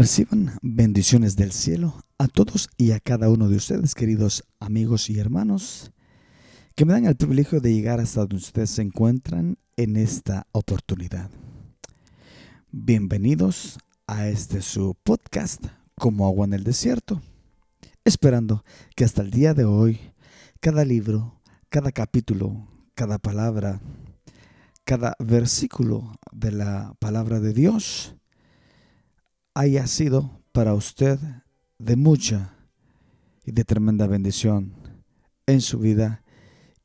Reciban bendiciones del cielo a todos y a cada uno de ustedes, queridos amigos y hermanos, que me dan el privilegio de llegar hasta donde ustedes se encuentran en esta oportunidad. Bienvenidos a este su podcast como agua en el desierto, esperando que hasta el día de hoy cada libro, cada capítulo, cada palabra, cada versículo de la palabra de Dios haya sido para usted de mucha y de tremenda bendición en su vida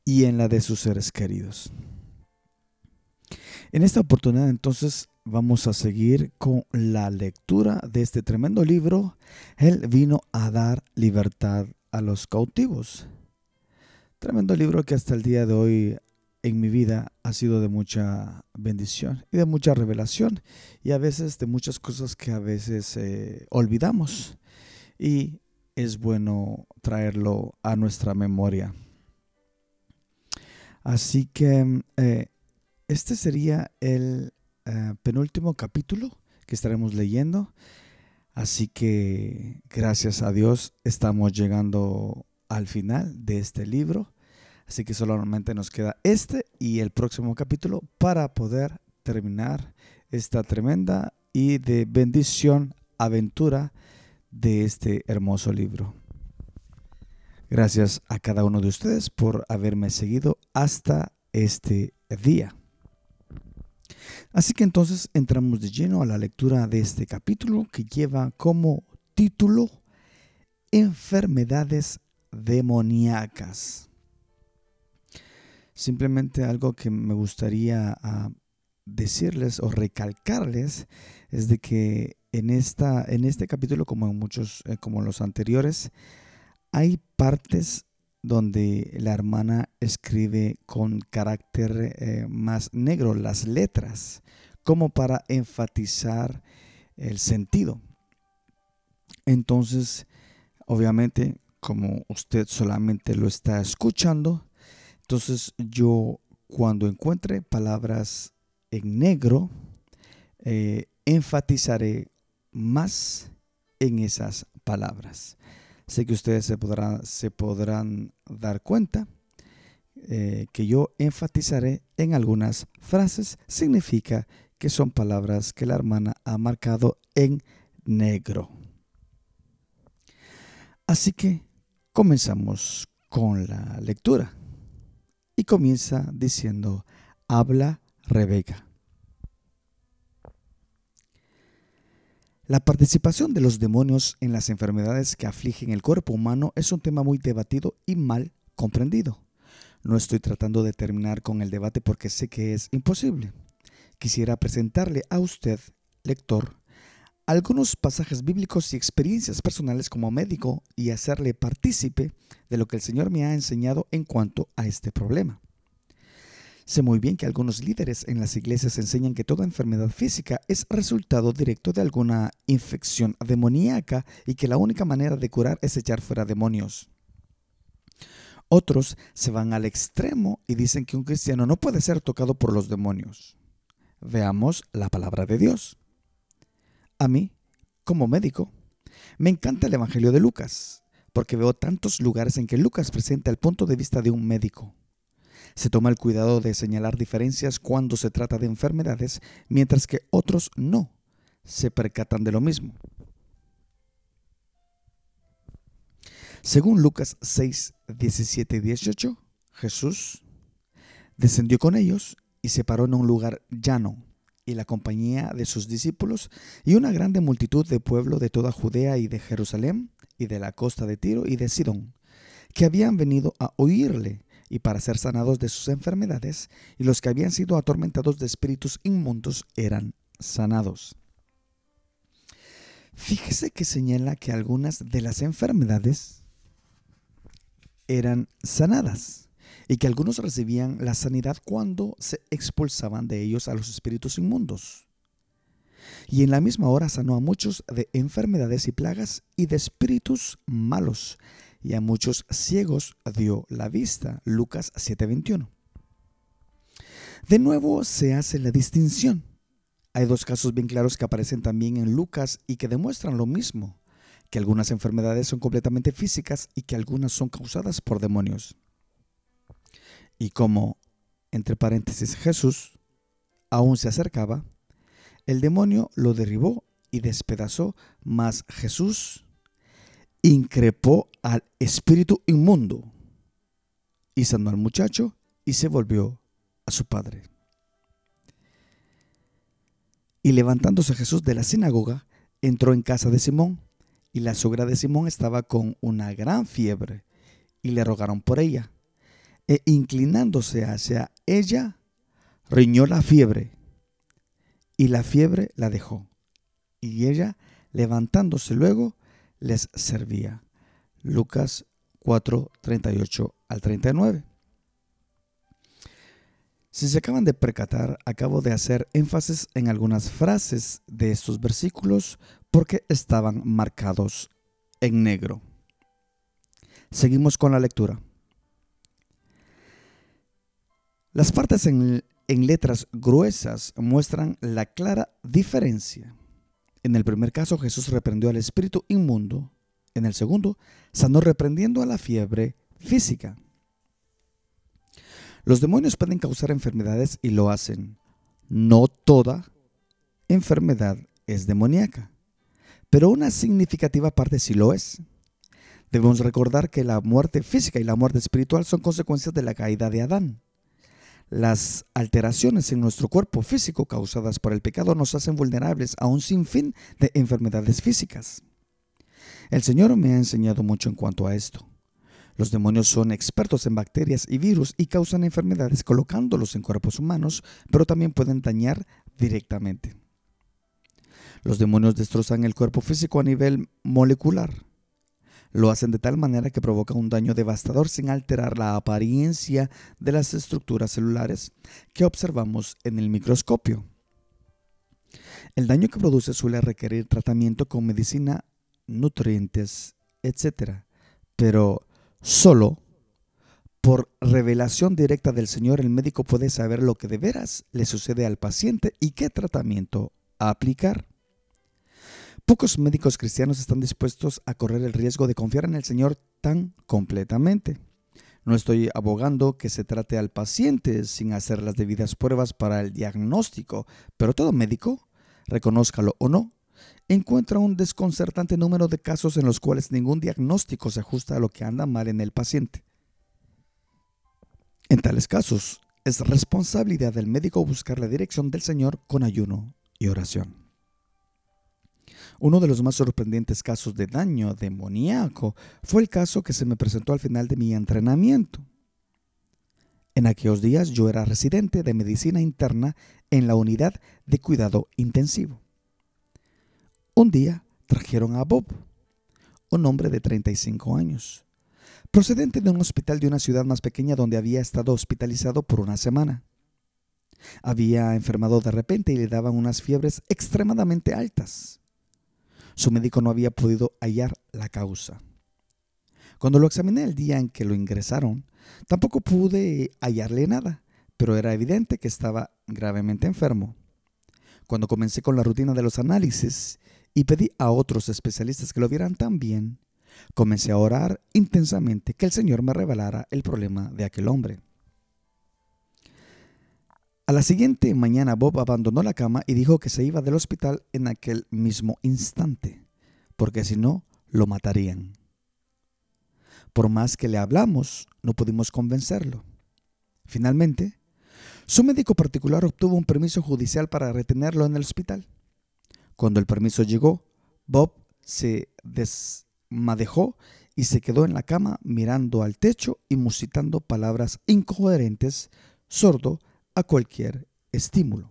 y en la de sus seres queridos. En esta oportunidad entonces vamos a seguir con la lectura de este tremendo libro. Él vino a dar libertad a los cautivos. Tremendo libro que hasta el día de hoy en mi vida ha sido de mucha bendición y de mucha revelación y a veces de muchas cosas que a veces eh, olvidamos y es bueno traerlo a nuestra memoria. Así que eh, este sería el eh, penúltimo capítulo que estaremos leyendo. Así que gracias a Dios estamos llegando al final de este libro. Así que solamente nos queda este y el próximo capítulo para poder terminar esta tremenda y de bendición aventura de este hermoso libro. Gracias a cada uno de ustedes por haberme seguido hasta este día. Así que entonces entramos de lleno a la lectura de este capítulo que lleva como título Enfermedades demoníacas. Simplemente algo que me gustaría ah, decirles o recalcarles es de que en, esta, en este capítulo, como en muchos, eh, como los anteriores, hay partes donde la hermana escribe con carácter eh, más negro las letras, como para enfatizar el sentido. Entonces, obviamente, como usted solamente lo está escuchando, entonces yo cuando encuentre palabras en negro, eh, enfatizaré más en esas palabras. Sé que ustedes se, podrán dar cuenta eh, que yo enfatizaré en algunas frases. Significa que son palabras que la hermana ha marcado en negro. Así que comenzamos con la lectura y comienza diciendo, habla Rebeca. La participación de los demonios en las enfermedades que afligen el cuerpo humano es un tema muy debatido y mal comprendido. No estoy tratando de terminar con el debate porque sé que es imposible. Quisiera presentarle a usted, lector, algunos pasajes bíblicos y experiencias personales como médico y hacerle partícipe de lo que el Señor me ha enseñado en cuanto a este problema. Sé muy bien que algunos líderes en las iglesias enseñan que toda enfermedad física es resultado directo de alguna infección demoníaca y que la única manera de curar es echar fuera demonios. Otros se van al extremo y dicen que un cristiano no puede ser tocado por los demonios. Veamos la palabra de Dios. A mí, como médico, me encanta el Evangelio de Lucas, porque veo tantos lugares en que Lucas presenta el punto de vista de un médico. Se toma el cuidado de señalar diferencias cuando se trata de enfermedades, mientras que otros no se percatan de lo mismo. Según Lucas 6, 17 y 18, Jesús descendió con ellos y se paró en un lugar llano y la compañía de sus discípulos y una grande multitud de pueblo de toda Judea y de Jerusalén y de la costa de Tiro y de Sidón, que habían venido a oírle y para ser sanados de sus enfermedades, y los que habían sido atormentados de espíritus inmundos eran sanados. Fíjese que señala que algunas de las enfermedades eran sanadas y que algunos recibían la sanidad cuando se expulsaban de ellos a los espíritus inmundos. Y en la misma hora sanó a muchos de enfermedades y plagas y de espíritus malos, y a muchos ciegos dio la vista. Lucas 7:21. De nuevo se hace la distinción. Hay dos casos bien claros que aparecen también en Lucas y que demuestran lo mismo, que algunas enfermedades son completamente físicas y que algunas son causadas por demonios. Y como, entre paréntesis, Jesús aún se acercaba, el demonio lo derribó y despedazó, mas Jesús increpó al espíritu inmundo y sanó al muchacho y se volvió a su padre. Y levantándose Jesús de la sinagoga, entró en casa de Simón, y la suegra de Simón estaba con una gran fiebre, y le rogaron por ella. E inclinándose hacia ella, riñó la fiebre, y la fiebre la dejó. Y ella, levantándose luego, les servía. Lucas 4, 38 al 39. Si se acaban de percatar, acabo de hacer énfasis en algunas frases de estos versículos porque estaban marcados en negro. Seguimos con la lectura. Las partes en, letras gruesas muestran la clara diferencia. En el primer caso Jesús reprendió al espíritu inmundo. En el segundo, sanó reprendiendo a la fiebre física. Los demonios pueden causar enfermedades y lo hacen. No toda enfermedad es demoníaca, pero una significativa parte sí lo es. Debemos recordar que la muerte física y la muerte espiritual son consecuencias de la caída de Adán. Las alteraciones en nuestro cuerpo físico causadas por el pecado nos hacen vulnerables a un sinfín de enfermedades físicas. El Señor me ha enseñado mucho en cuanto a esto. Los demonios son expertos en bacterias y virus y causan enfermedades colocándolos en cuerpos humanos, pero también pueden dañar directamente. Los demonios destrozan el cuerpo físico a nivel molecular. Lo hacen de tal manera que provoca un daño devastador sin alterar la apariencia de las estructuras celulares que observamos en el microscopio. El daño que produce suele requerir tratamiento con medicina, nutrientes, etc. Pero Solo por revelación directa del Señor el médico puede saber lo que de veras le sucede al paciente y qué tratamiento aplicar. Pocos médicos cristianos están dispuestos a correr el riesgo de confiar en el Señor tan completamente. No estoy abogando que se trate al paciente sin hacer las debidas pruebas para el diagnóstico, pero todo médico, reconózcalo o no, encuentra un desconcertante número de casos en los cuales ningún diagnóstico se ajusta a lo que anda mal en el paciente. En tales casos, es responsabilidad del médico buscar la dirección del Señor con ayuno y oración. Uno de los más sorprendentes casos de daño demoníaco fue el caso que se me presentó al final de mi entrenamiento. En aquellos días yo era residente de medicina interna en la unidad de cuidado intensivo. Un día trajeron a Bob, un hombre de 35 años, procedente de un hospital de una ciudad más pequeña donde había estado hospitalizado por una semana. Había enfermado de repente y le daban unas fiebres extremadamente altas. Su médico no había podido hallar la causa. Cuando lo examiné el día en que lo ingresaron, tampoco pude hallarle nada, pero era evidente que estaba gravemente enfermo. Cuando comencé con la rutina de los análisis y pedí a otros especialistas que lo vieran también, comencé a orar intensamente que el Señor me revelara el problema de aquel hombre. A la siguiente mañana Bob abandonó la cama y dijo que se iba del hospital en aquel mismo instante, porque si no, lo matarían. Por más que le hablamos, no pudimos convencerlo. Finalmente, su médico particular obtuvo un permiso judicial para retenerlo en el hospital. Cuando el permiso llegó, Bob se desmadejó y se quedó en la cama mirando al techo y musitando palabras incoherentes, sordo a cualquier estímulo.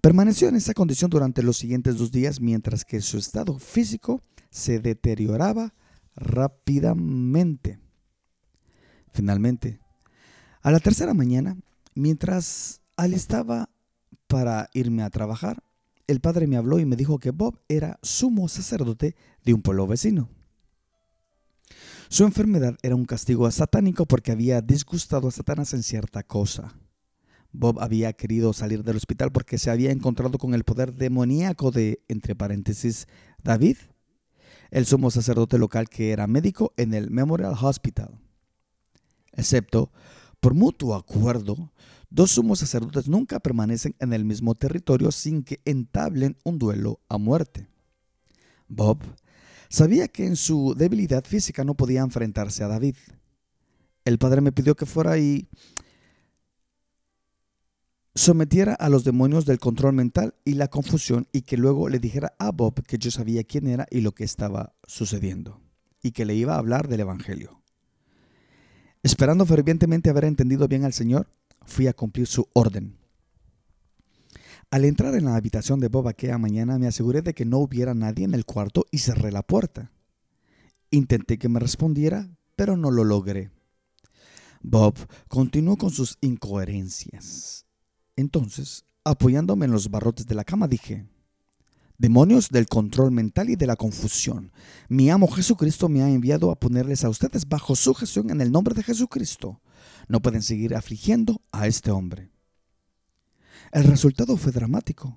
Permaneció en esa condición durante los siguientes dos días mientras que su estado físico se deterioraba rápidamente. Finalmente, a la tercera mañana, mientras alistaba para irme a trabajar, el padre me habló y me dijo que Bob era sumo sacerdote de un pueblo vecino. Su enfermedad era un castigo satánico porque había disgustado a Satanás en cierta cosa. Bob había querido salir del hospital porque se había encontrado con el poder demoníaco de, entre paréntesis, David, el sumo sacerdote local que era médico en el Memorial Hospital. Excepto, por mutuo acuerdo, dos sumos sacerdotes nunca permanecen en el mismo territorio sin que entablen un duelo a muerte. Bob sabía que en su debilidad física no podía enfrentarse a David. El padre me pidió que fuera y sometiera a los demonios del control mental y la confusión y que luego le dijera a Bob que yo sabía quién era y lo que estaba sucediendo y que le iba a hablar del Evangelio. Esperando fervientemente haber entendido bien al Señor, fui a cumplir su orden. Al entrar en la habitación de Bob aquella mañana me aseguré de que no hubiera nadie en el cuarto y cerré la puerta. Intenté que me respondiera, pero no lo logré. Bob continuó con sus incoherencias. Entonces, apoyándome en los barrotes de la cama, dije, Demonios del control mental y de la confusión. Mi amo Jesucristo me ha enviado a ponerles a ustedes bajo sujeción en el nombre de Jesucristo. No pueden seguir afligiendo a este hombre. El resultado fue dramático.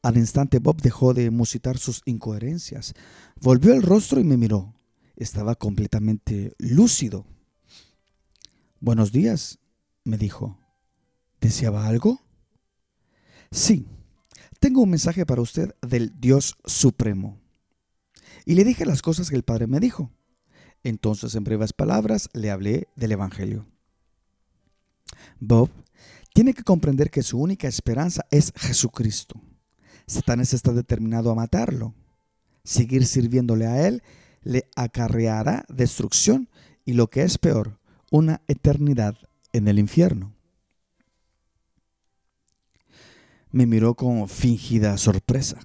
Al instante Bob dejó de musitar sus incoherencias, volvió el rostro y me miró. Estaba completamente lúcido. Buenos días, me dijo. ¿Deseaba algo? Sí, tengo un mensaje para usted del Dios Supremo. Y le dije las cosas que el Padre me dijo. Entonces, en breves palabras, le hablé del Evangelio. Bob tiene que comprender que su única esperanza es Jesucristo. Satanás está determinado a matarlo. Seguir sirviéndole a él le acarreará destrucción y lo que es peor, una eternidad en el infierno. Me miró con fingida sorpresa.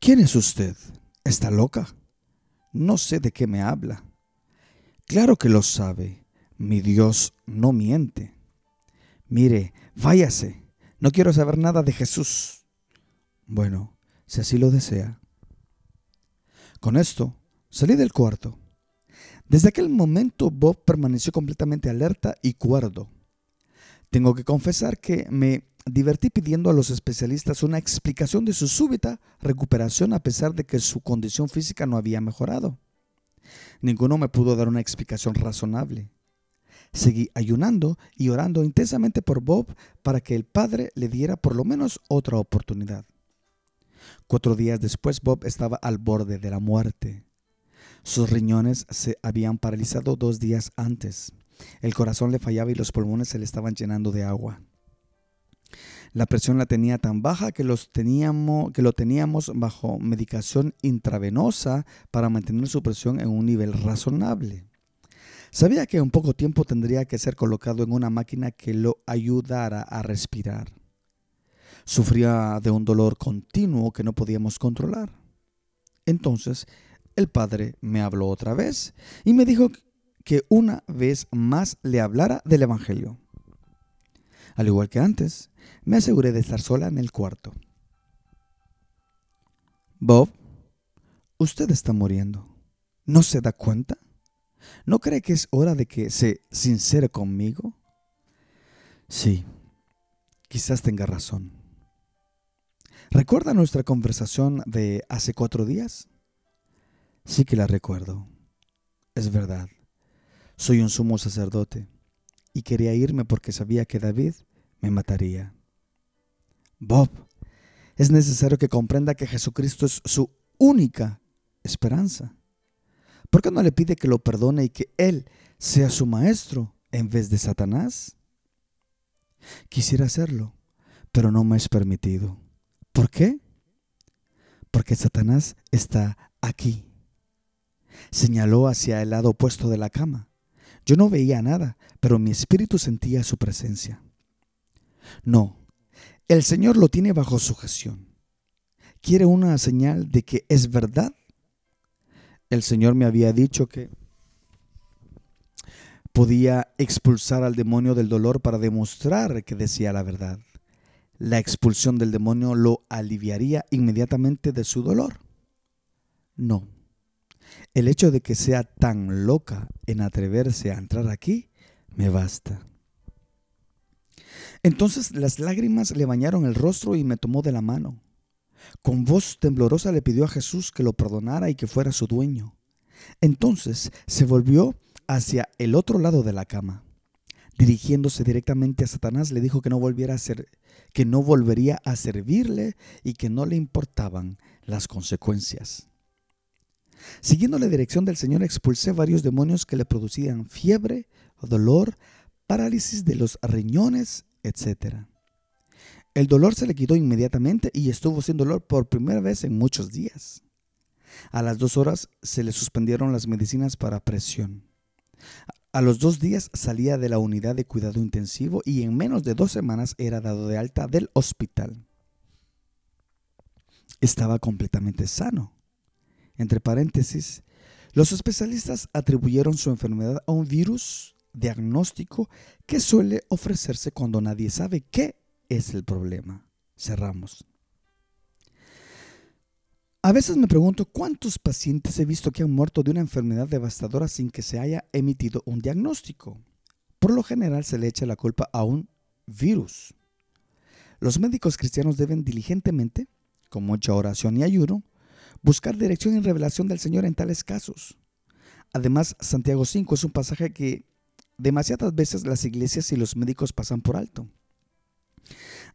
¿Quién es usted? ¿Está loca? No sé de qué me habla. Claro que lo sabe. Mi Dios no miente. Mire, váyase. No quiero saber nada de Jesús. Bueno, si así lo desea. Con esto, salí del cuarto. Desde aquel momento Bob permaneció completamente alerta y cuerdo. Tengo que confesar que me divertí pidiendo a los especialistas una explicación de su súbita recuperación a pesar de que su condición física no había mejorado. Ninguno me pudo dar una explicación razonable. Seguí ayunando y orando intensamente por Bob para que el Padre le diera por lo menos otra oportunidad. Cuatro días después Bob estaba al borde de la muerte. Sus riñones se habían paralizado dos días antes. El corazón le fallaba y los pulmones se le estaban llenando de agua. La presión la tenía tan baja que, los teníamos, que lo teníamos bajo medicación intravenosa para mantener su presión en un nivel razonable. Sabía que en poco tiempo tendría que ser colocado en una máquina que lo ayudara a respirar. Sufría de un dolor continuo que no podíamos controlar. Entonces el padre me habló otra vez y me dijo que una vez más le hablara del Evangelio. Al igual que antes, me aseguré de estar sola en el cuarto. Bob, usted está muriendo. ¿No se da cuenta? ¿No cree que es hora de que se sincere conmigo? Sí, quizás tenga razón. ¿Recuerda nuestra conversación de hace cuatro días? Sí que la recuerdo. Es verdad. Soy un sumo sacerdote y quería irme porque sabía que David me mataría. Bob, es necesario que comprenda que Jesucristo es su única esperanza. ¿Por qué no le pide que lo perdone y que Él sea su maestro en vez de Satanás? Quisiera hacerlo, pero no me es permitido. ¿Por qué? Porque Satanás está aquí. Señaló hacia el lado opuesto de la cama. Yo no veía nada, pero mi espíritu sentía su presencia. No, el Señor lo tiene bajo sujeción. ¿Quiere una señal de que es verdad? El Señor me había dicho que podía expulsar al demonio del dolor para demostrar que decía la verdad. La expulsión del demonio lo aliviaría inmediatamente de su dolor. No. El hecho de que sea tan loca en atreverse a entrar aquí me basta. Entonces las lágrimas le bañaron el rostro y me tomó de la mano. Con voz temblorosa le pidió a Jesús que lo perdonara y que fuera su dueño. Entonces se volvió hacia el otro lado de la cama. Dirigiéndose directamente a Satanás, le dijo que no volviera a ser, que no volvería a servirle y que no le importaban las consecuencias. Siguiendo la dirección del Señor, expulsé varios demonios que le producían fiebre, dolor, parálisis de los riñones, etc. El dolor se le quitó inmediatamente y estuvo sin dolor por primera vez en muchos días. A las dos horas se le suspendieron las medicinas para presión. A los dos días salía de la unidad de cuidado intensivo y en menos de dos semanas era dado de alta del hospital. Estaba completamente sano. Entre paréntesis, los especialistas atribuyeron su enfermedad a un virus diagnóstico que suele ofrecerse cuando nadie sabe qué es el problema. Cerramos. A veces me pregunto cuántos pacientes he visto que han muerto de una enfermedad devastadora sin que se haya emitido un diagnóstico. Por lo general se le echa la culpa a un virus. Los médicos cristianos deben diligentemente, con mucha oración y ayuno, buscar dirección y revelación del Señor en tales casos. Además, Santiago 5 es un pasaje que demasiadas veces las iglesias y los médicos pasan por alto.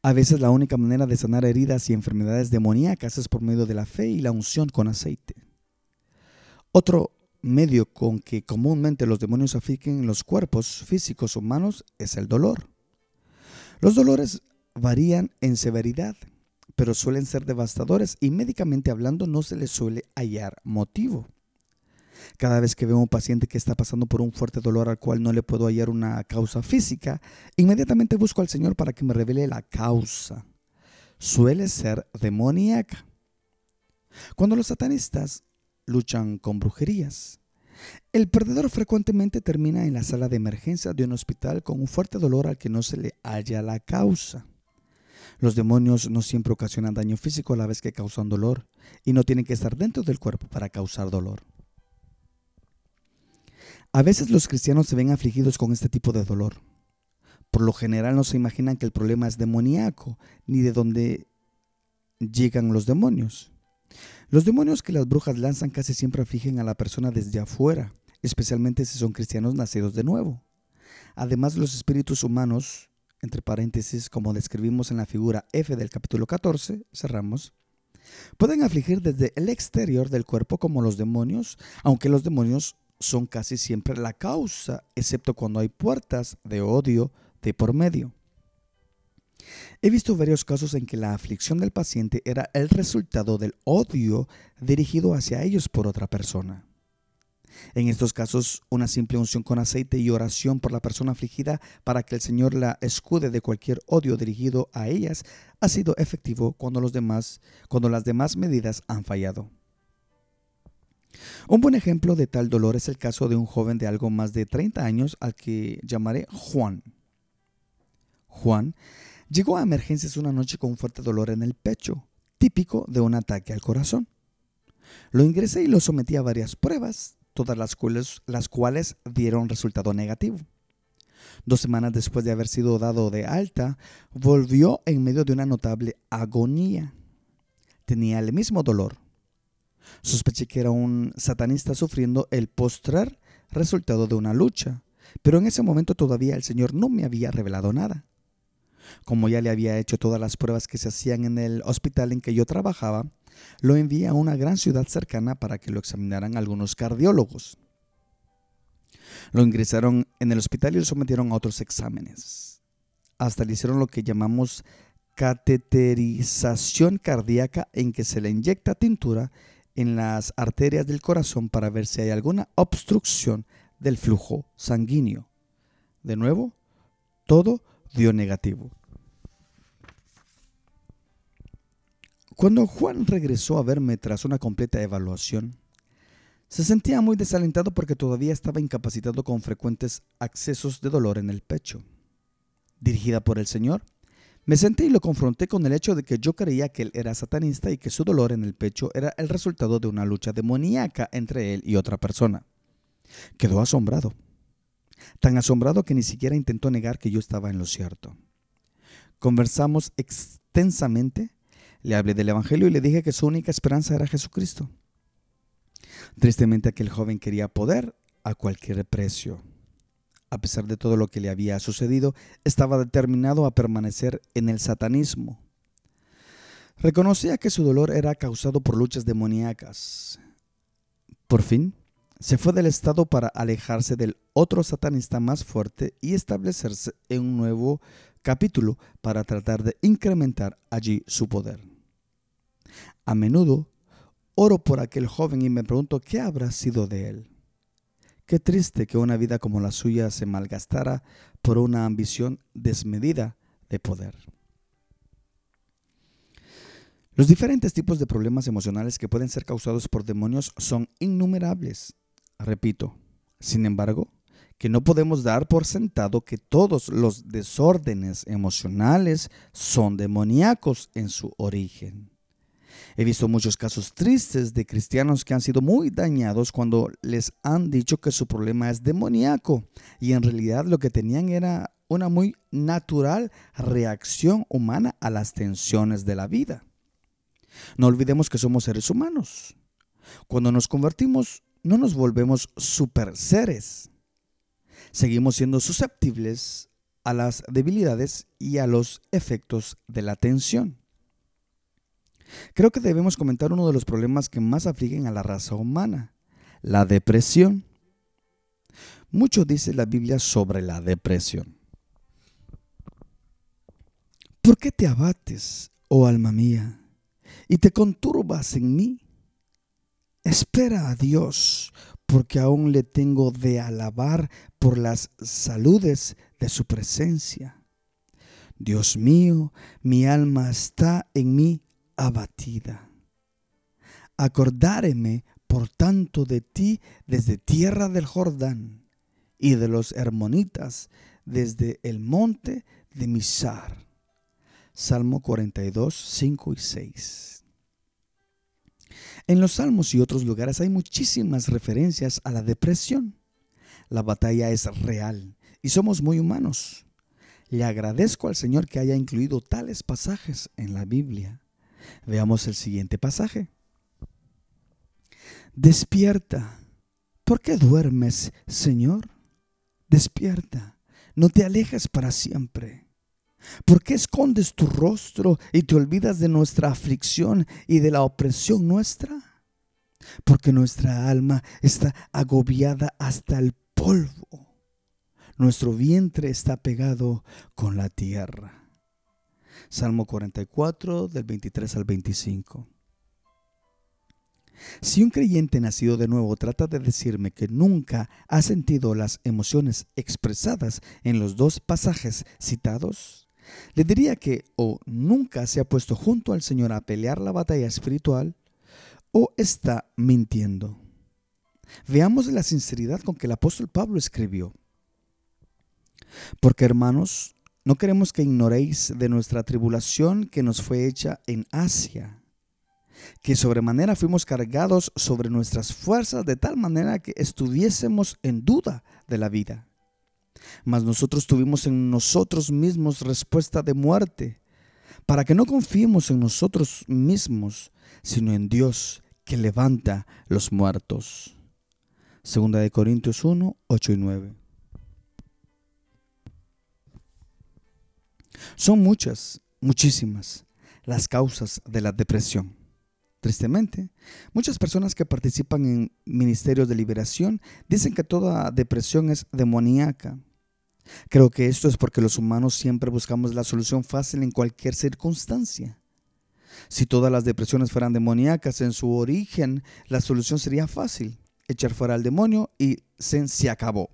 A veces la única manera de sanar heridas y enfermedades demoníacas es por medio de la fe y la unción con aceite. Otro medio con que comúnmente los demonios afliquen los cuerpos físicos humanos es el dolor. Los dolores varían en severidad, pero suelen ser devastadores y médicamente hablando no se les suele hallar motivo. Cada vez que veo a un paciente que está pasando por un fuerte dolor al cual no le puedo hallar una causa física, inmediatamente busco al Señor para que me revele la causa. Suele ser demoníaca. Cuando los satanistas luchan con brujerías, el perdedor frecuentemente termina en la sala de emergencia de un hospital con un fuerte dolor al que no se le halla la causa. Los demonios no siempre ocasionan daño físico a la vez que causan dolor y no tienen que estar dentro del cuerpo para causar dolor. A veces los cristianos se ven afligidos con este tipo de dolor. Por lo general no se imaginan que el problema es demoníaco, ni de dónde llegan los demonios. Los demonios que las brujas lanzan casi siempre afligen a la persona desde afuera, especialmente si son cristianos nacidos de nuevo. Además, los espíritus humanos, entre paréntesis, como describimos en la figura F del capítulo 14, cerramos, pueden afligir desde el exterior del cuerpo como los demonios, aunque los demonios son casi siempre la causa, excepto cuando hay puertas de odio de por medio. He visto varios casos en que la aflicción del paciente era el resultado del odio dirigido hacia ellos por otra persona. En estos casos, una simple unción con aceite y oración por la persona afligida para que el Señor la escude de cualquier odio dirigido a ellas ha sido efectivo cuando, cuando las demás medidas han fallado. Un buen ejemplo de tal dolor es el caso de un joven de algo más de 30 años al que llamaré Juan. Juan llegó a emergencias una noche con un fuerte dolor en el pecho, típico de un ataque al corazón. Lo ingresé y lo sometí a varias pruebas, todas las cuales, las cuales dieron resultado negativo. Dos semanas después de haber sido dado de alta, volvió en medio de una notable agonía. Tenía el mismo dolor, Sospeché que era un satanista sufriendo el postrer resultado de una lucha, pero en ese momento todavía el Señor no me había revelado nada. Como ya le había hecho todas las pruebas que se hacían en el hospital en que yo trabajaba, lo envié a una gran ciudad cercana para que lo examinaran algunos cardiólogos. Lo ingresaron en el hospital y lo sometieron a otros exámenes. Hasta le hicieron lo que llamamos cateterización cardíaca en que se le inyecta tintura en las arterias del corazón para ver si hay alguna obstrucción del flujo sanguíneo. De nuevo, todo dio negativo. Cuando Juan regresó a verme tras una completa evaluación, se sentía muy desalentado porque todavía estaba incapacitado con frecuentes accesos de dolor en el pecho. Dirigida por el Señor, me senté y lo confronté con el hecho de que yo creía que él era satanista y que su dolor en el pecho era el resultado de una lucha demoníaca entre él y otra persona. Quedó asombrado, tan asombrado que ni siquiera intentó negar que yo estaba en lo cierto. conversamos extensamente, le hablé del Evangelio y le dije que su única esperanza era Jesucristo. Tristemente aquel joven quería poder a cualquier precio. A pesar de todo lo que le había sucedido, estaba determinado a permanecer en el satanismo. Reconocía que su dolor era causado por luchas demoníacas. Por fin, se fue del Estado para alejarse del otro satanista más fuerte y establecerse en un nuevo capítulo para tratar de incrementar allí su poder. A menudo oro por aquel joven y me pregunto qué habrá sido de él. Qué triste que una vida como la suya se malgastara por una ambición desmedida de poder. Los diferentes tipos de problemas emocionales que pueden ser causados por demonios son innumerables Repito, sin embargo, que no podemos dar por sentado que todos los desórdenes emocionales son demoníacos en su origen. He visto muchos casos tristes de cristianos que han sido muy dañados cuando les han dicho que su problema es demoníaco y en realidad lo que tenían era una muy natural reacción humana a las tensiones de la vida. No olvidemos que somos seres humanos. Cuando nos convertimos no nos volvemos super seres. Seguimos siendo susceptibles a las debilidades y a los efectos de la tensión. Creo que debemos comentar uno de los problemas que más afligen a la raza humana, la depresión. Mucho dice la Biblia sobre la depresión. ¿Por qué te abates, oh alma mía, y te conturbas en mí? Espera a Dios, porque aún le tengo de alabar por las saludes de su presencia. Dios mío, mi alma está en mí abatida. Acordáreme, por tanto, de ti desde tierra del Jordán y de los hermonitas desde el monte de Misar. Salmo 42, 5 y 6. En los salmos y otros lugares hay muchísimas referencias a la depresión. La batalla es real y somos muy humanos. Le agradezco al Señor que haya incluido tales pasajes en la Biblia. Veamos el siguiente pasaje. Despierta. ¿Por qué duermes, Señor? Despierta. No te alejes para siempre. ¿Por qué escondes tu rostro y te olvidas de nuestra aflicción y de la opresión nuestra? Porque nuestra alma está agobiada hasta el polvo. Nuestro vientre está pegado con la tierra. Salmo 44 del 23 al 25. Si un creyente nacido de nuevo trata de decirme que nunca ha sentido las emociones expresadas en los dos pasajes citados, le diría que o nunca se ha puesto junto al Señor a pelear la batalla espiritual o está mintiendo. Veamos la sinceridad con que el apóstol Pablo escribió. Porque hermanos, no queremos que ignoréis de nuestra tribulación que nos fue hecha en Asia, que sobremanera fuimos cargados sobre nuestras fuerzas de tal manera que estuviésemos en duda de la vida mas nosotros tuvimos en nosotros mismos respuesta de muerte, para que no confiemos en nosotros mismos, sino en Dios que levanta los muertos. Segunda de Corintios 1, 8 y 9. Son muchas, muchísimas las causas de la depresión. Tristemente, muchas personas que participan en ministerios de liberación dicen que toda depresión es demoníaca Creo que esto es porque los humanos siempre buscamos la solución fácil en cualquier circunstancia. Si todas las depresiones fueran demoníacas en su origen, la solución sería fácil, echar fuera al demonio y se, se acabó.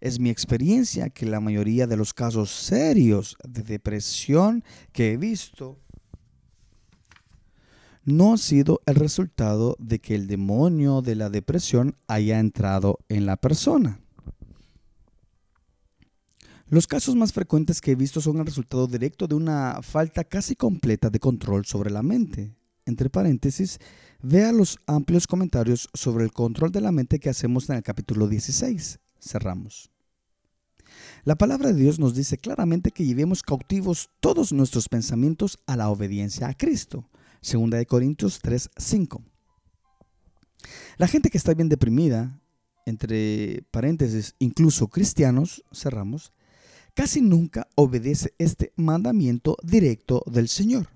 Es mi experiencia que la mayoría de los casos serios de depresión que he visto no ha sido el resultado de que el demonio de la depresión haya entrado en la persona. Los casos más frecuentes que he visto son el resultado directo de una falta casi completa de control sobre la mente. Entre paréntesis, vea los amplios comentarios sobre el control de la mente que hacemos en el capítulo 16. Cerramos. La palabra de Dios nos dice claramente que llevemos cautivos todos nuestros pensamientos a la obediencia a Cristo. Segunda de Corintios 3, 5. La gente que está bien deprimida, entre paréntesis, incluso cristianos, cerramos, casi nunca obedece este mandamiento directo del Señor.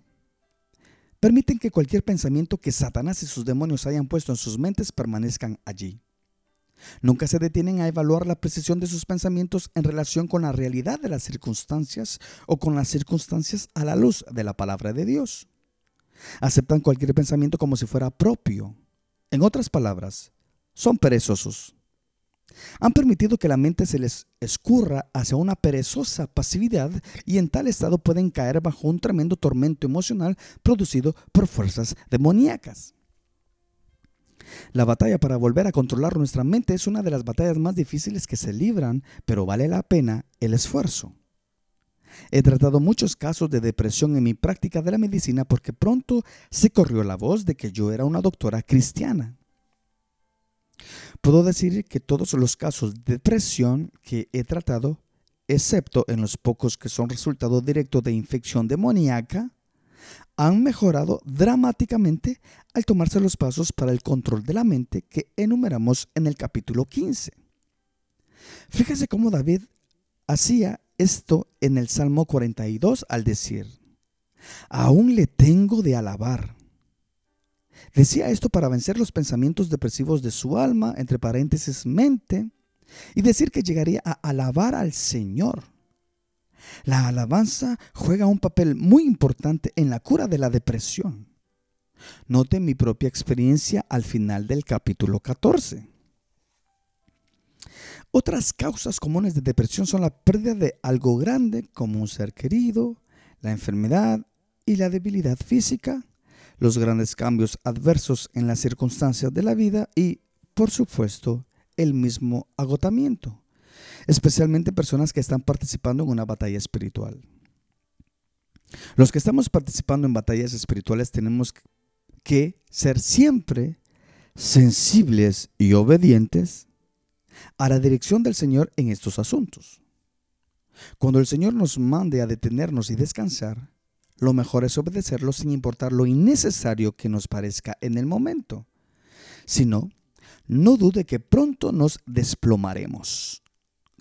Permiten que cualquier pensamiento que Satanás y sus demonios hayan puesto en sus mentes permanezcan allí. Nunca se detienen a evaluar la precisión de sus pensamientos en relación con la realidad de las circunstancias o con las circunstancias a la luz de la palabra de Dios. Aceptan cualquier pensamiento como si fuera propio. En otras palabras, son perezosos. Han permitido que la mente se les escurra hacia una perezosa pasividad y en tal estado pueden caer bajo un tremendo tormento emocional producido por fuerzas demoníacas. La batalla para volver a controlar nuestra mente es una de las batallas más difíciles que se libran, pero vale la pena el esfuerzo. He tratado muchos casos de depresión en mi práctica de la medicina porque pronto se corrió la voz de que yo era una doctora cristiana. Puedo decir que todos los casos de depresión que he tratado, excepto en los pocos que son resultado directo de infección demoníaca, han mejorado dramáticamente al tomarse los pasos para el control de la mente que enumeramos en el capítulo 15. Fíjese cómo David hacía esto en el Salmo 42 al decir, aún le tengo de alabar. Decía esto para vencer los pensamientos depresivos de su alma, entre paréntesis mente, y decir que llegaría a alabar al Señor la alabanza juega un papel muy importante en la cura de la depresión. Note mi propia experiencia al final del capítulo 14. Otras causas comunes de depresión son la pérdida de algo grande como un ser querido, la enfermedad y la debilidad física, los grandes cambios adversos en las circunstancias de la vida y, por supuesto, el mismo agotamiento especialmente personas que están participando en una batalla espiritual. Los que estamos participando en batallas espirituales tenemos que ser siempre sensibles y obedientes a la dirección del Señor en estos asuntos. Cuando el Señor nos mande a detenernos y descansar, lo mejor es obedecerlo sin importar lo innecesario que nos parezca en el momento. Si no, no dude que pronto nos desplomaremos.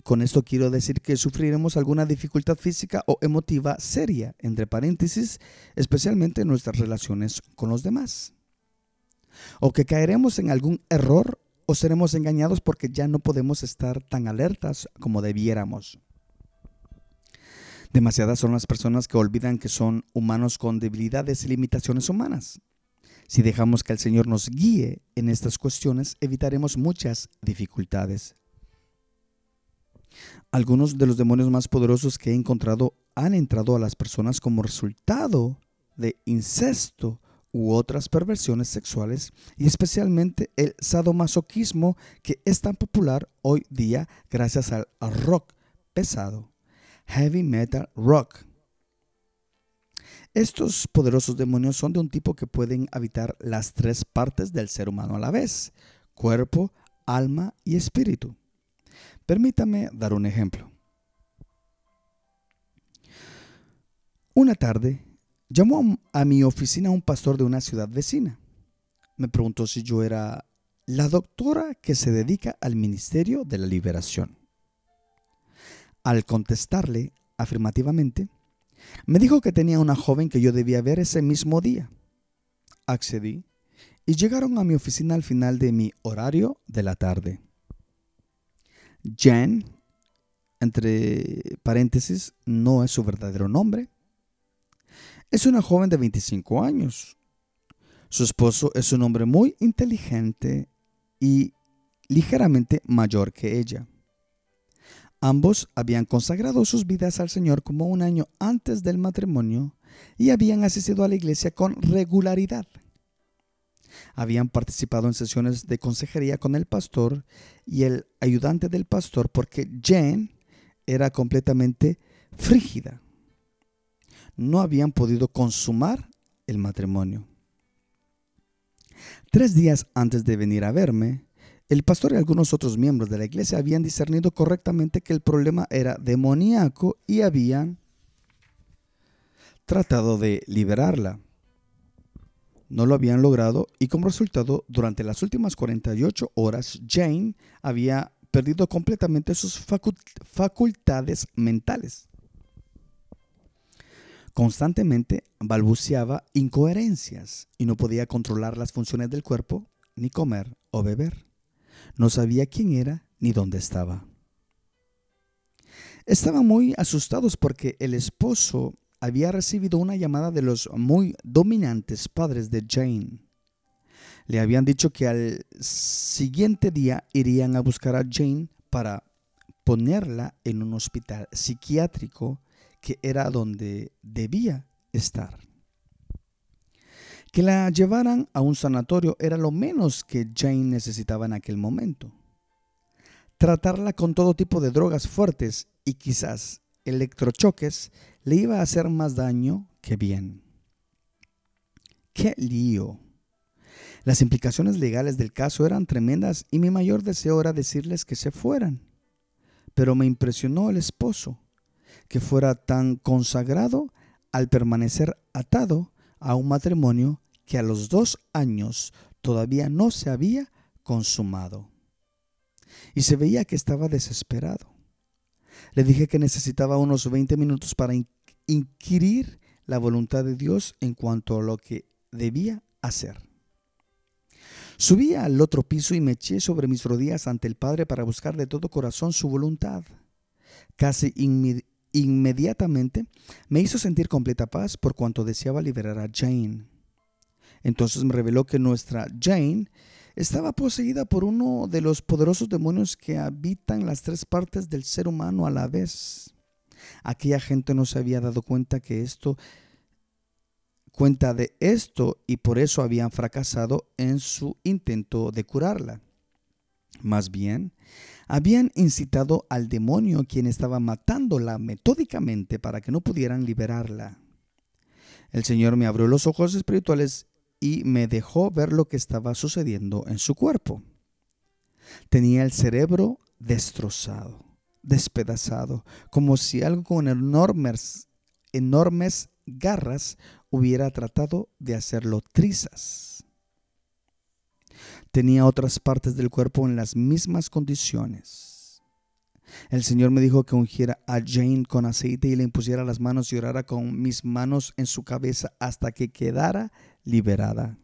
Con esto quiero decir que sufriremos alguna dificultad física o emotiva seria, entre paréntesis, especialmente en nuestras relaciones con los demás. O que caeremos en algún error o seremos engañados porque ya no podemos estar tan alertas como debiéramos. Demasiadas son las personas que olvidan que son humanos con debilidades y limitaciones humanas. Si dejamos que el Señor nos guíe en estas cuestiones, evitaremos muchas dificultades. Algunos de los demonios más poderosos que he encontrado han entrado a las personas como resultado de incesto u otras perversiones sexuales y especialmente el sadomasoquismo que es tan popular hoy día gracias al rock pesado, heavy metal rock. Estos poderosos demonios son de un tipo que pueden habitar las tres partes del ser humano a la vez, cuerpo, alma y espíritu. Permítame dar un ejemplo. Una tarde llamó a mi oficina un pastor de una ciudad vecina. Me preguntó si yo era la doctora que se dedica al ministerio de la liberación. Al contestarle afirmativamente, me dijo que tenía una joven que yo debía ver ese mismo día. Accedí y llegaron a mi oficina al final de mi horario de la tarde. Jan, entre paréntesis, no es su verdadero nombre. Es una joven de 25 años. Su esposo es un hombre muy inteligente y ligeramente mayor que ella. Ambos habían consagrado sus vidas al Señor como un año antes del matrimonio y habían asistido a la iglesia con regularidad habían participado en sesiones de consejería con el pastor y el ayudante del pastor porque Jane era completamente frígida. No habían podido consumar el matrimonio. Tres días antes de venir a verme, El pastor y algunos otros miembros de la iglesia habían discernido correctamente que el problema era demoníaco y habían tratado de liberarla. No lo habían logrado y como resultado, durante las últimas 48 horas, Jane había perdido completamente sus facultades mentales. Constantemente balbuceaba incoherencias y no podía controlar las funciones del cuerpo, ni comer o beber. No sabía quién era ni dónde estaba. Estaban muy asustados porque el esposo había recibido una llamada de los muy dominantes padres de Jane. Le habían dicho que al siguiente día irían a buscar a Jane para ponerla en un hospital psiquiátrico que era donde debía estar. Que la llevaran a un sanatorio era lo menos que Jane necesitaba en aquel momento. Tratarla con todo tipo de drogas fuertes y quizás electrochoques le iba a hacer más daño que bien. ¡Qué lío! Las implicaciones legales del caso eran tremendas y mi mayor deseo era decirles que se fueran. Pero me impresionó el esposo, que fuera tan consagrado al permanecer atado a un matrimonio que a los dos años todavía no se había consumado. Y se veía que estaba desesperado. Le dije que necesitaba unos 20 minutos para inquirir la voluntad de Dios en cuanto a lo que debía hacer. Subí al otro piso y me eché sobre mis rodillas ante el Padre para buscar de todo corazón su voluntad. Casi inmediatamente me hizo sentir completa paz por cuanto deseaba liberar a Jane. Entonces me reveló que nuestra Jane estaba poseída por uno de los poderosos demonios que habitan las tres partes del ser humano a la vez. Aquella gente no se había dado cuenta que esto cuenta de esto y por eso habían fracasado en su intento de curarla. Más bien, habían incitado al demonio quien estaba matándola metódicamente para que no pudieran liberarla. El Señor me abrió los ojos espirituales y me dejó ver lo que estaba sucediendo en su cuerpo. Tenía el cerebro destrozado, despedazado, como si algo con enormes, enormes garras hubiera tratado de hacerlo trizas. Tenía otras partes del cuerpo en las mismas condiciones. El Señor me dijo que ungiera a Jane con aceite y le impusiera las manos y orara con mis manos en su cabeza hasta que quedara liberada.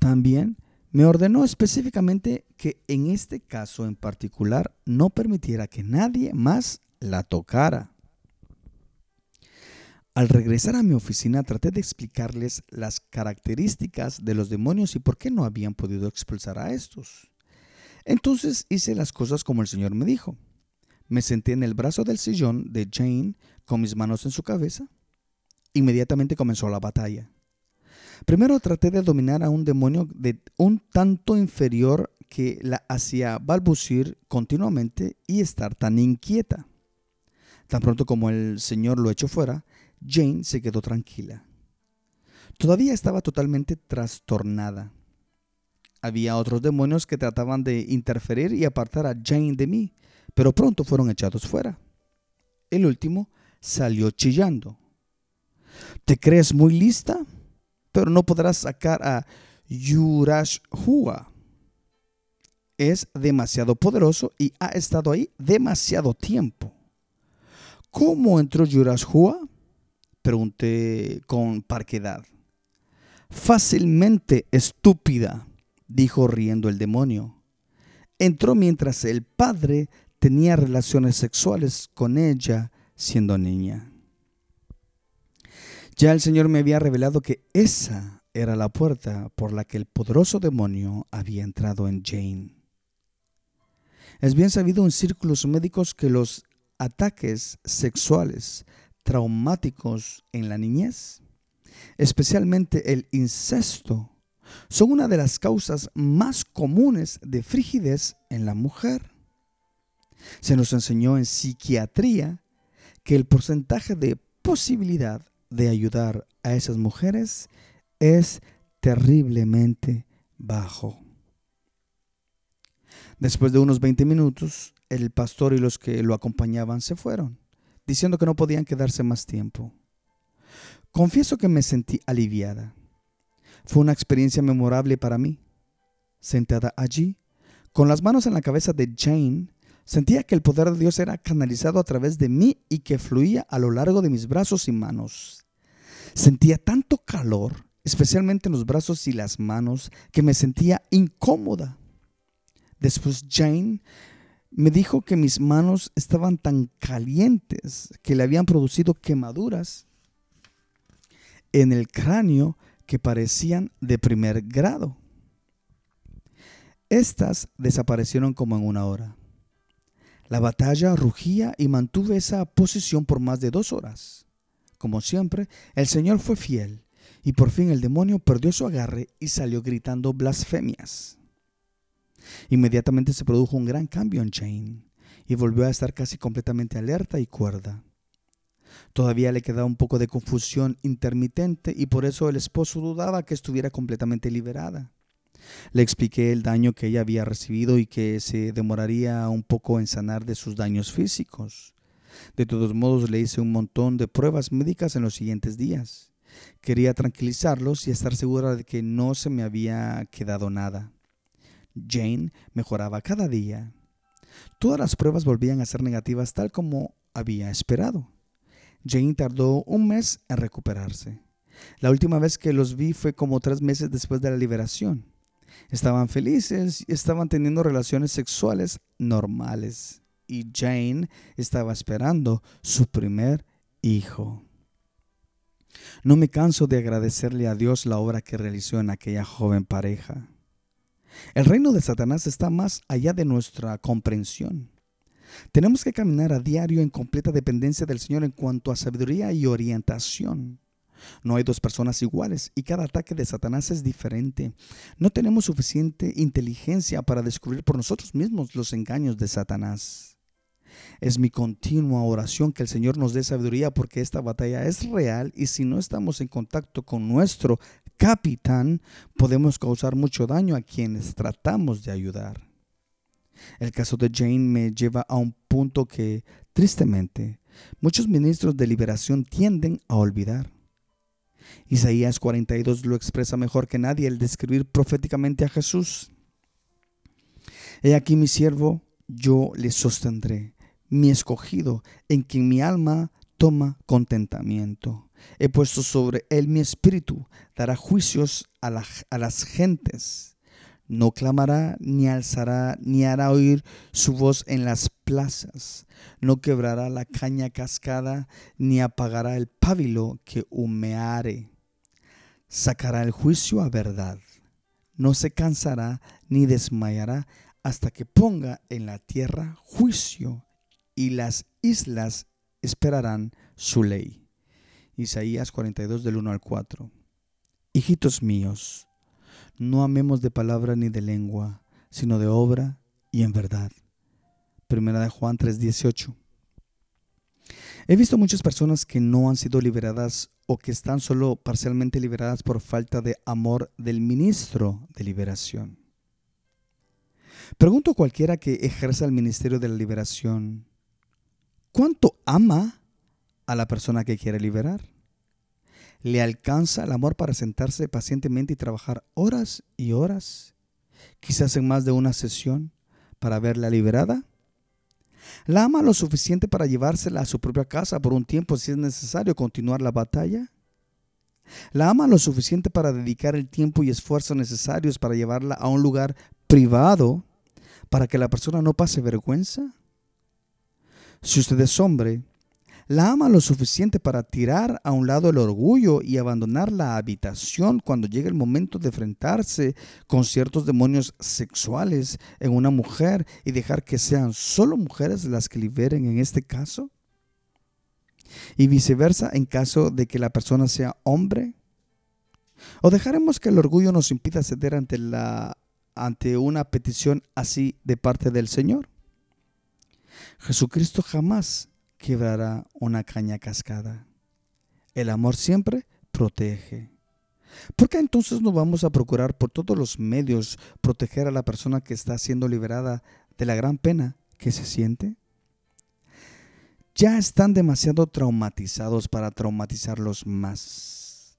También me ordenó específicamente que en este caso en particular no permitiera que nadie más la tocara. Al regresar a mi oficina traté de explicarles las características de los demonios y por qué no habían podido expulsar a estos. Entonces hice las cosas como el Señor me dijo. Me senté en el brazo del sillón de Jane con mis manos en su cabeza Inmediatamente comenzó la batalla. Primero traté de dominar a un demonio de un tanto inferior que la hacía balbucir continuamente y estar tan inquieta. Tan pronto como el Señor lo echó fuera, Jane se quedó tranquila. Todavía estaba totalmente trastornada. Había otros demonios que trataban de interferir y apartar a Jane de mí, pero pronto fueron echados fuera. El último salió chillando. Te crees muy lista, pero no podrás sacar a Yurashua. Es demasiado poderoso y ha estado ahí demasiado tiempo. ¿Cómo entró Yurashua? Pregunté con parquedad. Fácilmente estúpida, dijo riendo el demonio. Entró mientras el padre tenía relaciones sexuales con ella siendo niña. Ya el Señor me había revelado que esa era la puerta por la que el poderoso demonio había entrado en Jane. Es bien sabido en círculos médicos que los ataques sexuales traumáticos en la niñez, especialmente el incesto, son una de las causas más comunes de frigidez en la mujer. Se nos enseñó en psiquiatría que el porcentaje de posibilidad de ayudar a esas mujeres es terriblemente bajo. Después de unos 20 minutos, el pastor y los que lo acompañaban se fueron, diciendo que no podían quedarse más tiempo. Confieso que me sentí aliviada. Fue una experiencia memorable para mí. Sentada allí, con las manos en la cabeza de Jane, sentía que el poder de Dios era canalizado a través de mí y que fluía a lo largo de mis brazos y manos. Sentía tanto calor, especialmente en los brazos y las manos, que me sentía incómoda. Después Jane me dijo que mis manos estaban tan calientes que le habían producido quemaduras en el cráneo que parecían de primer grado. Estas desaparecieron como en una hora. La batalla rugía y mantuve esa posición por más de dos horas. Como siempre, el Señor fue fiel y por fin el demonio perdió su agarre y salió gritando blasfemias. Inmediatamente se produjo un gran cambio en Jane y volvió a estar casi completamente alerta y cuerda. Todavía le quedaba un poco de confusión intermitente y por eso el esposo dudaba que estuviera completamente liberada. Le expliqué el daño que ella había recibido y que se demoraría un poco en sanar de sus daños físicos. De todos modos, le hice un montón de pruebas médicas en los siguientes días. Quería tranquilizarlos y estar segura de que no se me había quedado nada. Jane mejoraba cada día. Todas las pruebas volvían a ser negativas tal como había esperado. Jane tardó un mes en recuperarse. La última vez que los vi fue como tres meses después de la liberación. Estaban felices estaban teniendo relaciones sexuales normales. Y Jane estaba esperando su primer hijo. No me canso de agradecerle a Dios la obra que realizó en aquella joven pareja. El reino de Satanás está más allá de nuestra comprensión. Tenemos que caminar a diario en completa dependencia del Señor en cuanto a sabiduría y orientación. No hay dos personas iguales y cada ataque de Satanás es diferente. No tenemos suficiente inteligencia para descubrir por nosotros mismos los engaños de Satanás. Es mi continua oración que el Señor nos dé sabiduría porque esta batalla es real y si no estamos en contacto con nuestro capitán, podemos causar mucho daño a quienes tratamos de ayudar. El caso de Jane me lleva a un punto que, tristemente, muchos ministros de liberación tienden a olvidar. Isaías 42 lo expresa mejor que nadie al describir proféticamente a Jesús. He aquí mi siervo, yo le sostendré, mi escogido, en quien mi alma toma contentamiento. He puesto sobre él mi espíritu, dará juicios a, las gentes. No clamará, ni alzará, ni hará oír su voz en las plazas. No quebrará la caña cascada, ni apagará el pábilo que humeare. Sacará el juicio a verdad. No se cansará ni desmayará hasta que ponga en la tierra juicio y las islas esperarán su ley. Isaías 42 del 1 al 4. Hijitos míos, no amemos de palabra ni de lengua, sino de obra y en verdad. Primera de Juan 3:18. He visto muchas personas que no han sido liberadas o que están solo parcialmente liberadas por falta de amor del ministro de liberación. Pregunto a cualquiera que ejerza el ministerio de la liberación, ¿cuánto ama a la persona que quiere liberar. Le alcanza el amor para sentarse pacientemente y trabajar horas y horas, quizás en más de una sesión, para verla liberada. ¿La ama lo suficiente para llevársela a su propia casa por un tiempo si es necesario continuar la batalla? ¿La ama lo suficiente para dedicar el tiempo y esfuerzo necesarios para llevarla a un lugar privado para que la persona no pase vergüenza? Si usted es hombre, la ama lo suficiente para tirar a un lado el orgullo y abandonar la habitación cuando llegue el momento de enfrentarse con ciertos demonios sexuales en una mujer y dejar que sean solo mujeres las que liberen en este caso? Y viceversa en caso de que la persona sea hombre. ¿O dejaremos que el orgullo nos impida ceder ante, la, ante una petición así de parte del Señor? Jesucristo jamás quebrará una caña cascada. El amor siempre protege. ¿Por qué entonces no vamos a procurar por todos los medios proteger a la persona que está siendo liberada de la gran pena que se siente? Ya están demasiado traumatizados para traumatizarlos más.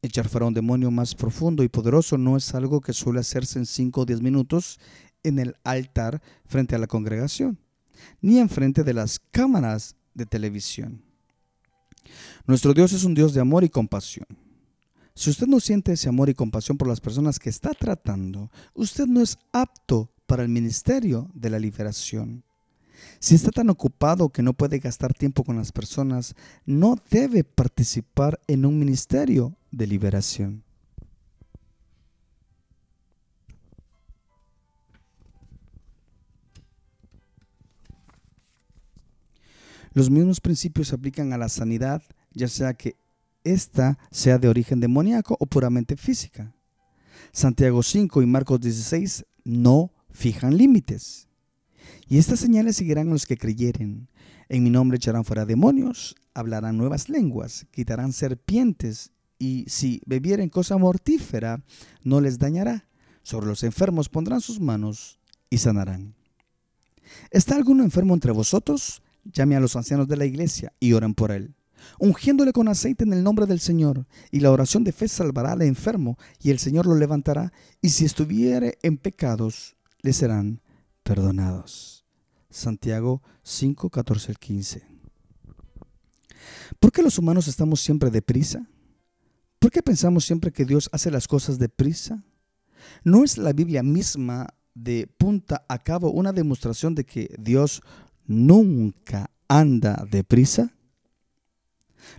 Echar fuera un demonio más profundo y poderoso no es algo que suele hacerse en 5 o 10 minutos en el altar frente a la congregación, ni en frente de las cámaras de televisión. Nuestro Dios es un Dios de amor y compasión. Si usted no siente ese amor y compasión por las personas que está tratando, usted no es apto para el ministerio de la liberación. Si está tan ocupado que no puede gastar tiempo con las personas, no debe participar en un ministerio de liberación. Los mismos principios se aplican a la sanidad, ya sea que esta sea de origen demoníaco o puramente física. Santiago 5 y Marcos 16 no fijan límites. Y estas señales seguirán a los que creyeren. En mi nombre echarán fuera demonios, hablarán nuevas lenguas, quitarán serpientes, y si bebieren cosa mortífera, no les dañará. Sobre los enfermos pondrán sus manos y sanarán. ¿Está alguno enfermo entre vosotros? Llame a los ancianos de la iglesia y oren por él ungiéndole con aceite en el nombre del Señor. Y la oración de fe salvará al enfermo, y el Señor lo levantará, y si estuviere en pecados, le serán perdonados. Santiago 5, 14 al 15. ¿Por qué los humanos estamos siempre deprisa? ¿Por qué pensamos siempre que Dios hace las cosas deprisa? ¿No es la Biblia misma de punta a cabo una demostración de que Dios nunca anda deprisa?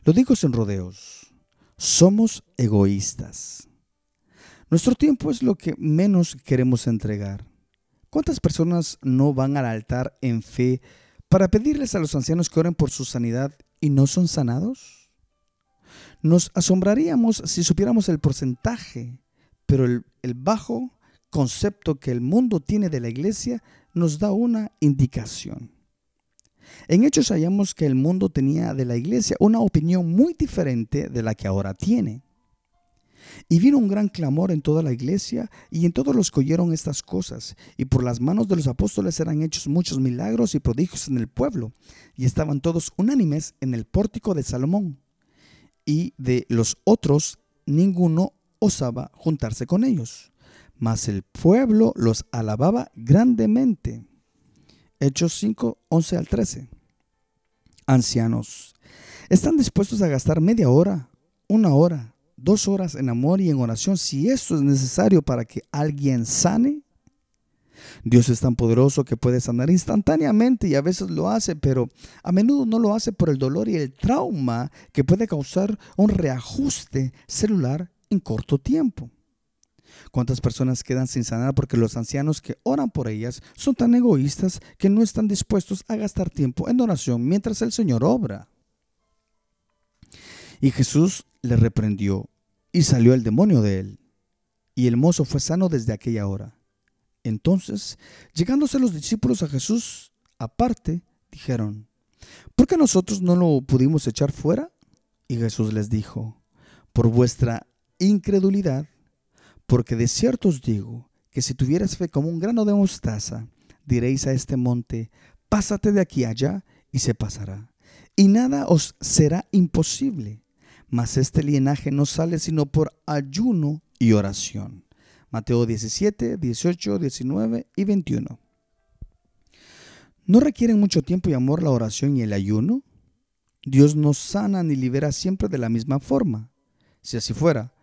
Lo digo sin rodeos. Somos egoístas. Nuestro tiempo es lo que menos queremos entregar. ¿Cuántas personas no van al altar en fe para pedirles a los ancianos que oren por su sanidad y no son sanados? Nos asombraríamos si supiéramos el porcentaje, pero el, el bajo concepto que el mundo tiene de la iglesia nos da una indicación. En Hechos hallamos que el mundo tenía de la iglesia una opinión muy diferente de la que ahora tiene. Y vino un gran clamor en toda la iglesia y en todos los que oyeron estas cosas, y por las manos de los apóstoles eran hechos muchos milagros y prodigios en el pueblo, y estaban todos unánimes en el pórtico de Salomón. Y de los otros ninguno osaba juntarse con ellos, mas el pueblo los alababa grandemente. Hechos 5, 11 al 13. Ancianos, ¿están dispuestos a gastar media hora, una hora, dos horas en amor y en oración si esto es necesario para que alguien sane? Dios es tan poderoso que puede sanar instantáneamente y a veces lo hace, pero a menudo no lo hace por el dolor y el trauma que puede causar un reajuste celular en corto tiempo. ¿Cuántas personas quedan sin sanar porque los ancianos que oran por ellas son tan egoístas que no están dispuestos a gastar tiempo en oración mientras el Señor obra? Y Jesús le reprendió y salió el demonio de él. Y el mozo fue sano desde aquella hora. Entonces, llegándose los discípulos a Jesús aparte, dijeron, ¿por qué nosotros no lo pudimos echar fuera? Y Jesús les dijo, por vuestra incredulidad porque de cierto os digo que si tuvieras fe como un grano de mostaza, diréis a este monte, pásate de aquí allá, y se pasará. Y nada os será imposible. Mas este linaje no sale sino por ayuno y oración. Mateo 17, 18, 19 y 21. ¿No requieren mucho tiempo y amor la oración y el ayuno? Dios nos sana ni libera siempre de la misma forma. Si así fuera,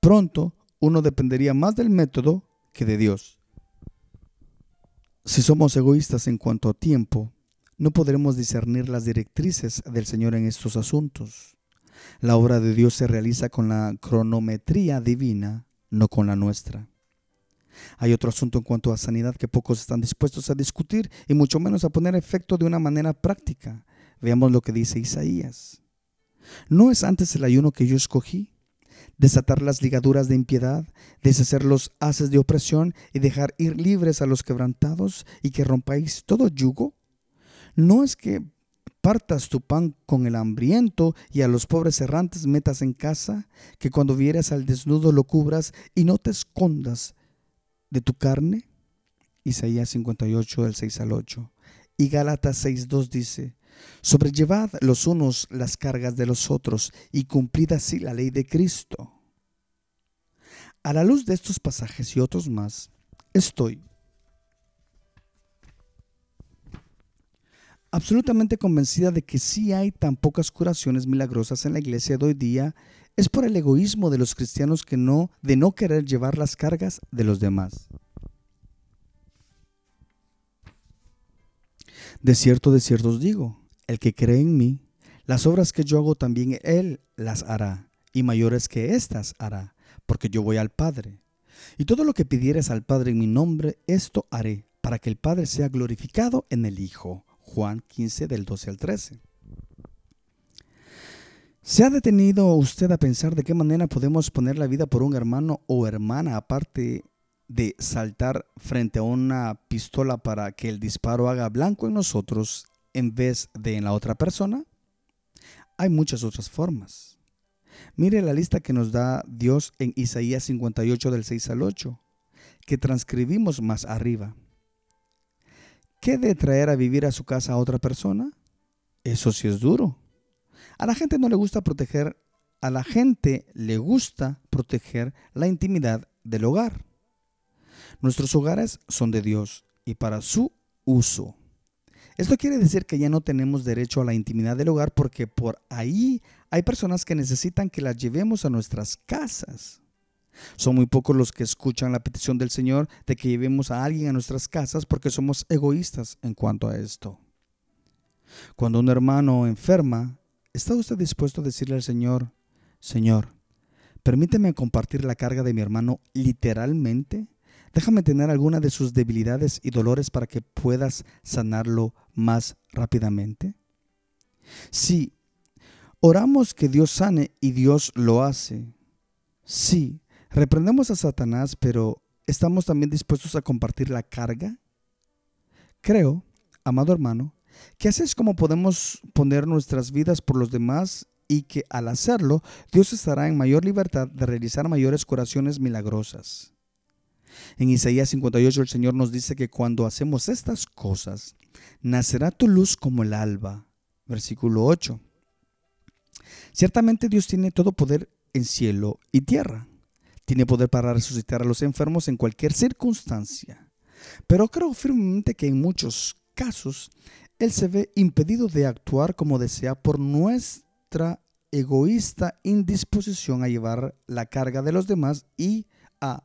pronto uno dependería más del método que de Dios. Si somos egoístas en cuanto a tiempo, no podremos discernir las directrices del Señor en estos asuntos. La obra de Dios se realiza con la cronometría divina, no con la nuestra. Hay otro asunto en cuanto a sanidad que pocos están dispuestos a discutir y mucho menos a poner efecto de una manera práctica. Veamos lo que dice Isaías. ¿No es antes el ayuno que yo escogí? Desatar las ligaduras de impiedad, deshacer los haces de opresión y dejar ir libres a los quebrantados y que rompáis todo yugo? ¿No es que partas tu pan con el hambriento y a los pobres errantes metas en casa, que cuando vieras al desnudo lo cubras y no te escondas de tu carne? Isaías 58 del 6 al 8. Y Gálatas 6.2 dice, sobrellevad los unos las cargas de los otros y cumplid así la ley de Cristo. A la luz de estos pasajes y otros más, estoy absolutamente convencida de que si hay tan pocas curaciones milagrosas en la iglesia de hoy día es por el egoísmo de los cristianos que no de no querer llevar las cargas de los demás. De cierto, de cierto os digo, el que cree en mí, las obras que yo hago también él las hará, y mayores que éstas hará, porque yo voy al Padre. Y todo lo que pidieres al Padre en mi nombre, esto haré, para que el Padre sea glorificado en el Hijo. Juan 15 del 12 al 13. ¿Se ha detenido usted a pensar de qué manera podemos poner la vida por un hermano o hermana aparte de saltar frente a una pistola para que el disparo haga blanco en nosotros en vez de en la otra persona? Hay muchas otras formas. Mire la lista que nos da Dios en Isaías 58 del 6 al 8, que transcribimos más arriba. ¿Qué de traer a vivir a su casa a otra persona? Eso sí es duro. A la gente no le gusta proteger, a la gente le gusta proteger la intimidad del hogar. Nuestros hogares son de Dios y para su uso. Esto quiere decir que ya no tenemos derecho a la intimidad del hogar porque por ahí hay personas que necesitan que las llevemos a nuestras casas. Son muy pocos los que escuchan la petición del Señor de que llevemos a alguien a nuestras casas porque somos egoístas en cuanto a esto. Cuando un hermano enferma, ¿está usted dispuesto a decirle al Señor, Señor, permíteme compartir la carga de mi hermano literalmente? Déjame tener alguna de sus debilidades y dolores para que puedas sanarlo más rápidamente. Sí, oramos que Dios sane y Dios lo hace. Sí, Reprendemos a Satanás, pero ¿estamos también dispuestos a compartir la carga? Creo, amado hermano, que así es como podemos poner nuestras vidas por los demás y que al hacerlo Dios estará en mayor libertad de realizar mayores curaciones milagrosas. En Isaías 58 el Señor nos dice que cuando hacemos estas cosas, nacerá tu luz como el alba. Versículo 8. Ciertamente Dios tiene todo poder en cielo y tierra. Tiene poder para resucitar a los enfermos en cualquier circunstancia. Pero creo firmemente que en muchos casos Él se ve impedido de actuar como desea por nuestra egoísta indisposición a llevar la carga de los demás y a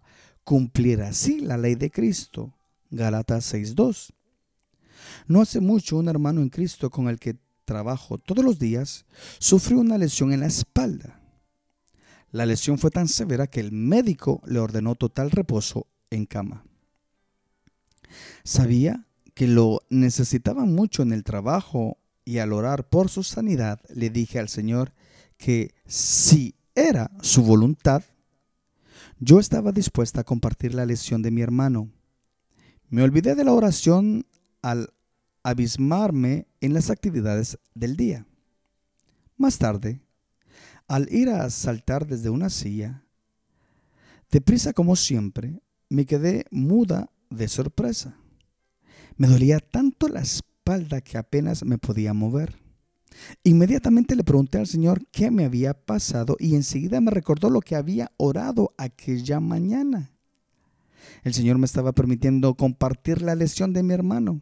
cumplir así la ley de Cristo. Galatas 6.2. No hace mucho un hermano en Cristo con el que trabajo todos los días sufrió una lesión en la espalda. La lesión fue tan severa que el médico le ordenó total reposo en cama. Sabía que lo necesitaba mucho en el trabajo y al orar por su sanidad le dije al Señor que si era su voluntad, yo estaba dispuesta a compartir la lesión de mi hermano. Me olvidé de la oración al abismarme en las actividades del día. Más tarde, al ir a saltar desde una silla, deprisa como siempre, me quedé muda de sorpresa. Me dolía tanto la espalda que apenas me podía mover. Inmediatamente le pregunté al Señor qué me había pasado y enseguida me recordó lo que había orado aquella mañana. El Señor me estaba permitiendo compartir la lesión de mi hermano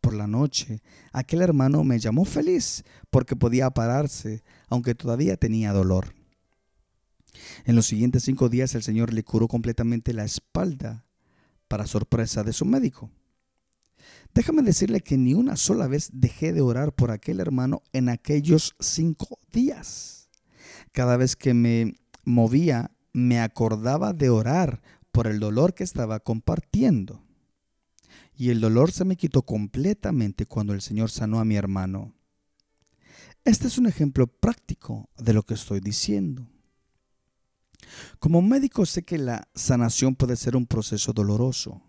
por la noche, aquel hermano me llamó feliz porque podía pararse, aunque todavía tenía dolor. En los siguientes cinco días el Señor le curó completamente la espalda, para sorpresa de su médico. Déjame decirle que ni una sola vez dejé de orar por aquel hermano en aquellos cinco días. Cada vez que me movía, me acordaba de orar por el dolor que estaba compartiendo y el dolor se me quitó completamente cuando el Señor sanó a mi hermano. Este es un ejemplo práctico de lo que estoy diciendo. Como médico sé que la sanación puede ser un proceso doloroso.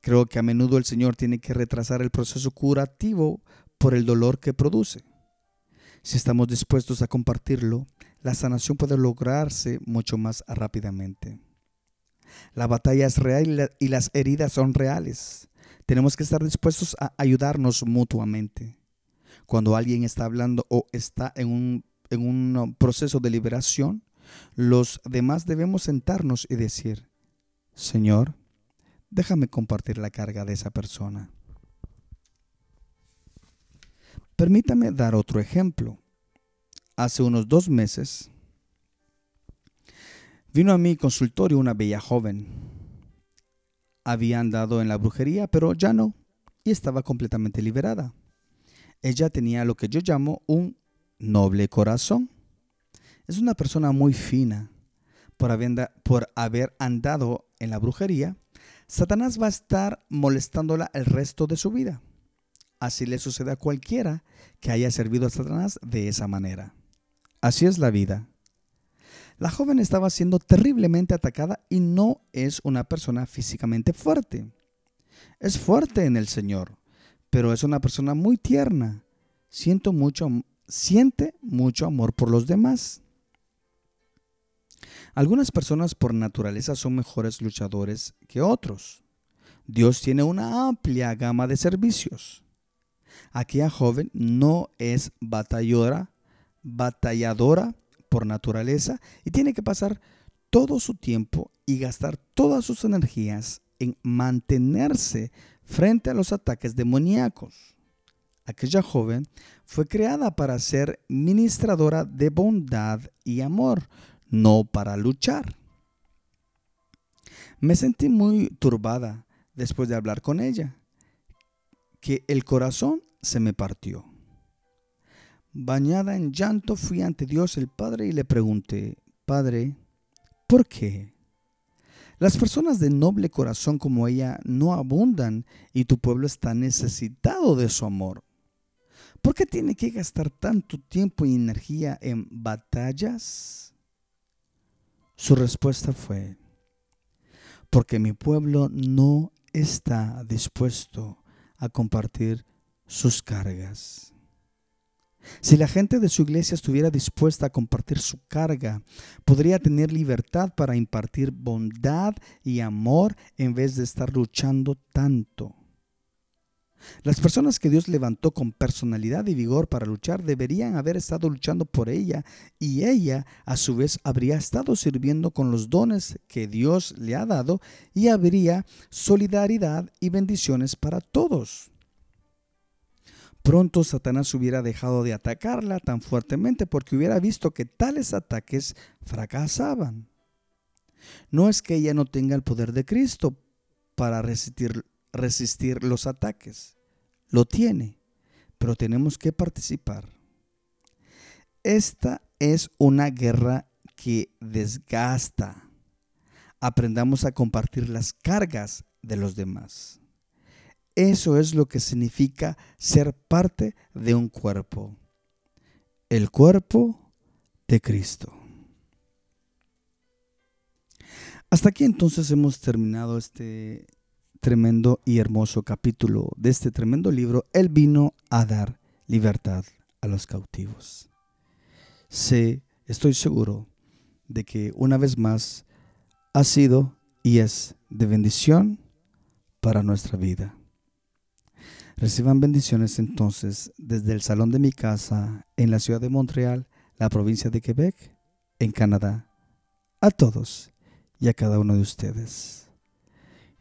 Creo que a menudo el Señor tiene que retrasar el proceso curativo por el dolor que produce. Si estamos dispuestos a compartirlo, la sanación puede lograrse mucho más rápidamente. La batalla es real y las heridas son reales. Tenemos que estar dispuestos a ayudarnos mutuamente. Cuando alguien está hablando o está en un, en un proceso de liberación, los demás debemos sentarnos y decir, Señor, déjame compartir la carga de esa persona. Permítame dar otro ejemplo. Hace unos dos meses vino a mi consultorio una bella joven. Había andado en la brujería, pero ya no, y estaba completamente liberada. Ella tenía lo que yo llamo un noble corazón. Es una persona muy fina. Por haber, andado en la brujería, Satanás va a estar molestándola el resto de su vida. Así le sucede a cualquiera que haya servido a Satanás de esa manera. Así es la vida. La joven estaba siendo terriblemente atacada y no es una persona físicamente fuerte. Es fuerte en el Señor, pero es una persona muy tierna. Siente mucho amor por los demás. Algunas personas por naturaleza son mejores luchadores que otros. Dios tiene una amplia gama de servicios. Aquella joven no es batalladora, batalladora por naturaleza y tiene que pasar todo su tiempo y gastar todas sus energías en mantenerse frente a los ataques demoníacos. Aquella joven fue creada para ser ministradora de bondad y amor, no para luchar. Me sentí muy turbada después de hablar con ella, que el corazón se me partió. Bañada en llanto fui ante Dios el Padre y le pregunté, Padre, ¿por qué? Las personas de noble corazón como ella no abundan y tu pueblo está necesitado de su amor. ¿Por qué tiene que gastar tanto tiempo y energía en batallas? Su respuesta fue, porque mi pueblo no está dispuesto a compartir sus cargas. Si la gente de su iglesia estuviera dispuesta a compartir su carga, podría tener libertad para impartir bondad y amor en vez de estar luchando tanto. Las personas que Dios levantó con personalidad y vigor para luchar deberían haber estado luchando por ella y ella a su vez habría estado sirviendo con los dones que Dios le ha dado y habría solidaridad y bendiciones para todos. Pronto Satanás hubiera dejado de atacarla tan fuertemente porque hubiera visto que tales ataques fracasaban. No es que ella no tenga el poder de Cristo para resistir, resistir los ataques. Lo tiene, pero tenemos que participar. Esta es una guerra que desgasta. Aprendamos a compartir las cargas de los demás. Eso es lo que significa ser parte de un cuerpo. El cuerpo de Cristo. Hasta aquí entonces hemos terminado este tremendo y hermoso capítulo de este tremendo libro. Él vino a dar libertad a los cautivos. Sé, estoy seguro de que una vez más ha sido y es de bendición para nuestra vida. Reciban bendiciones entonces desde el salón de mi casa en la ciudad de Montreal, la provincia de Quebec, en Canadá, a todos y a cada uno de ustedes.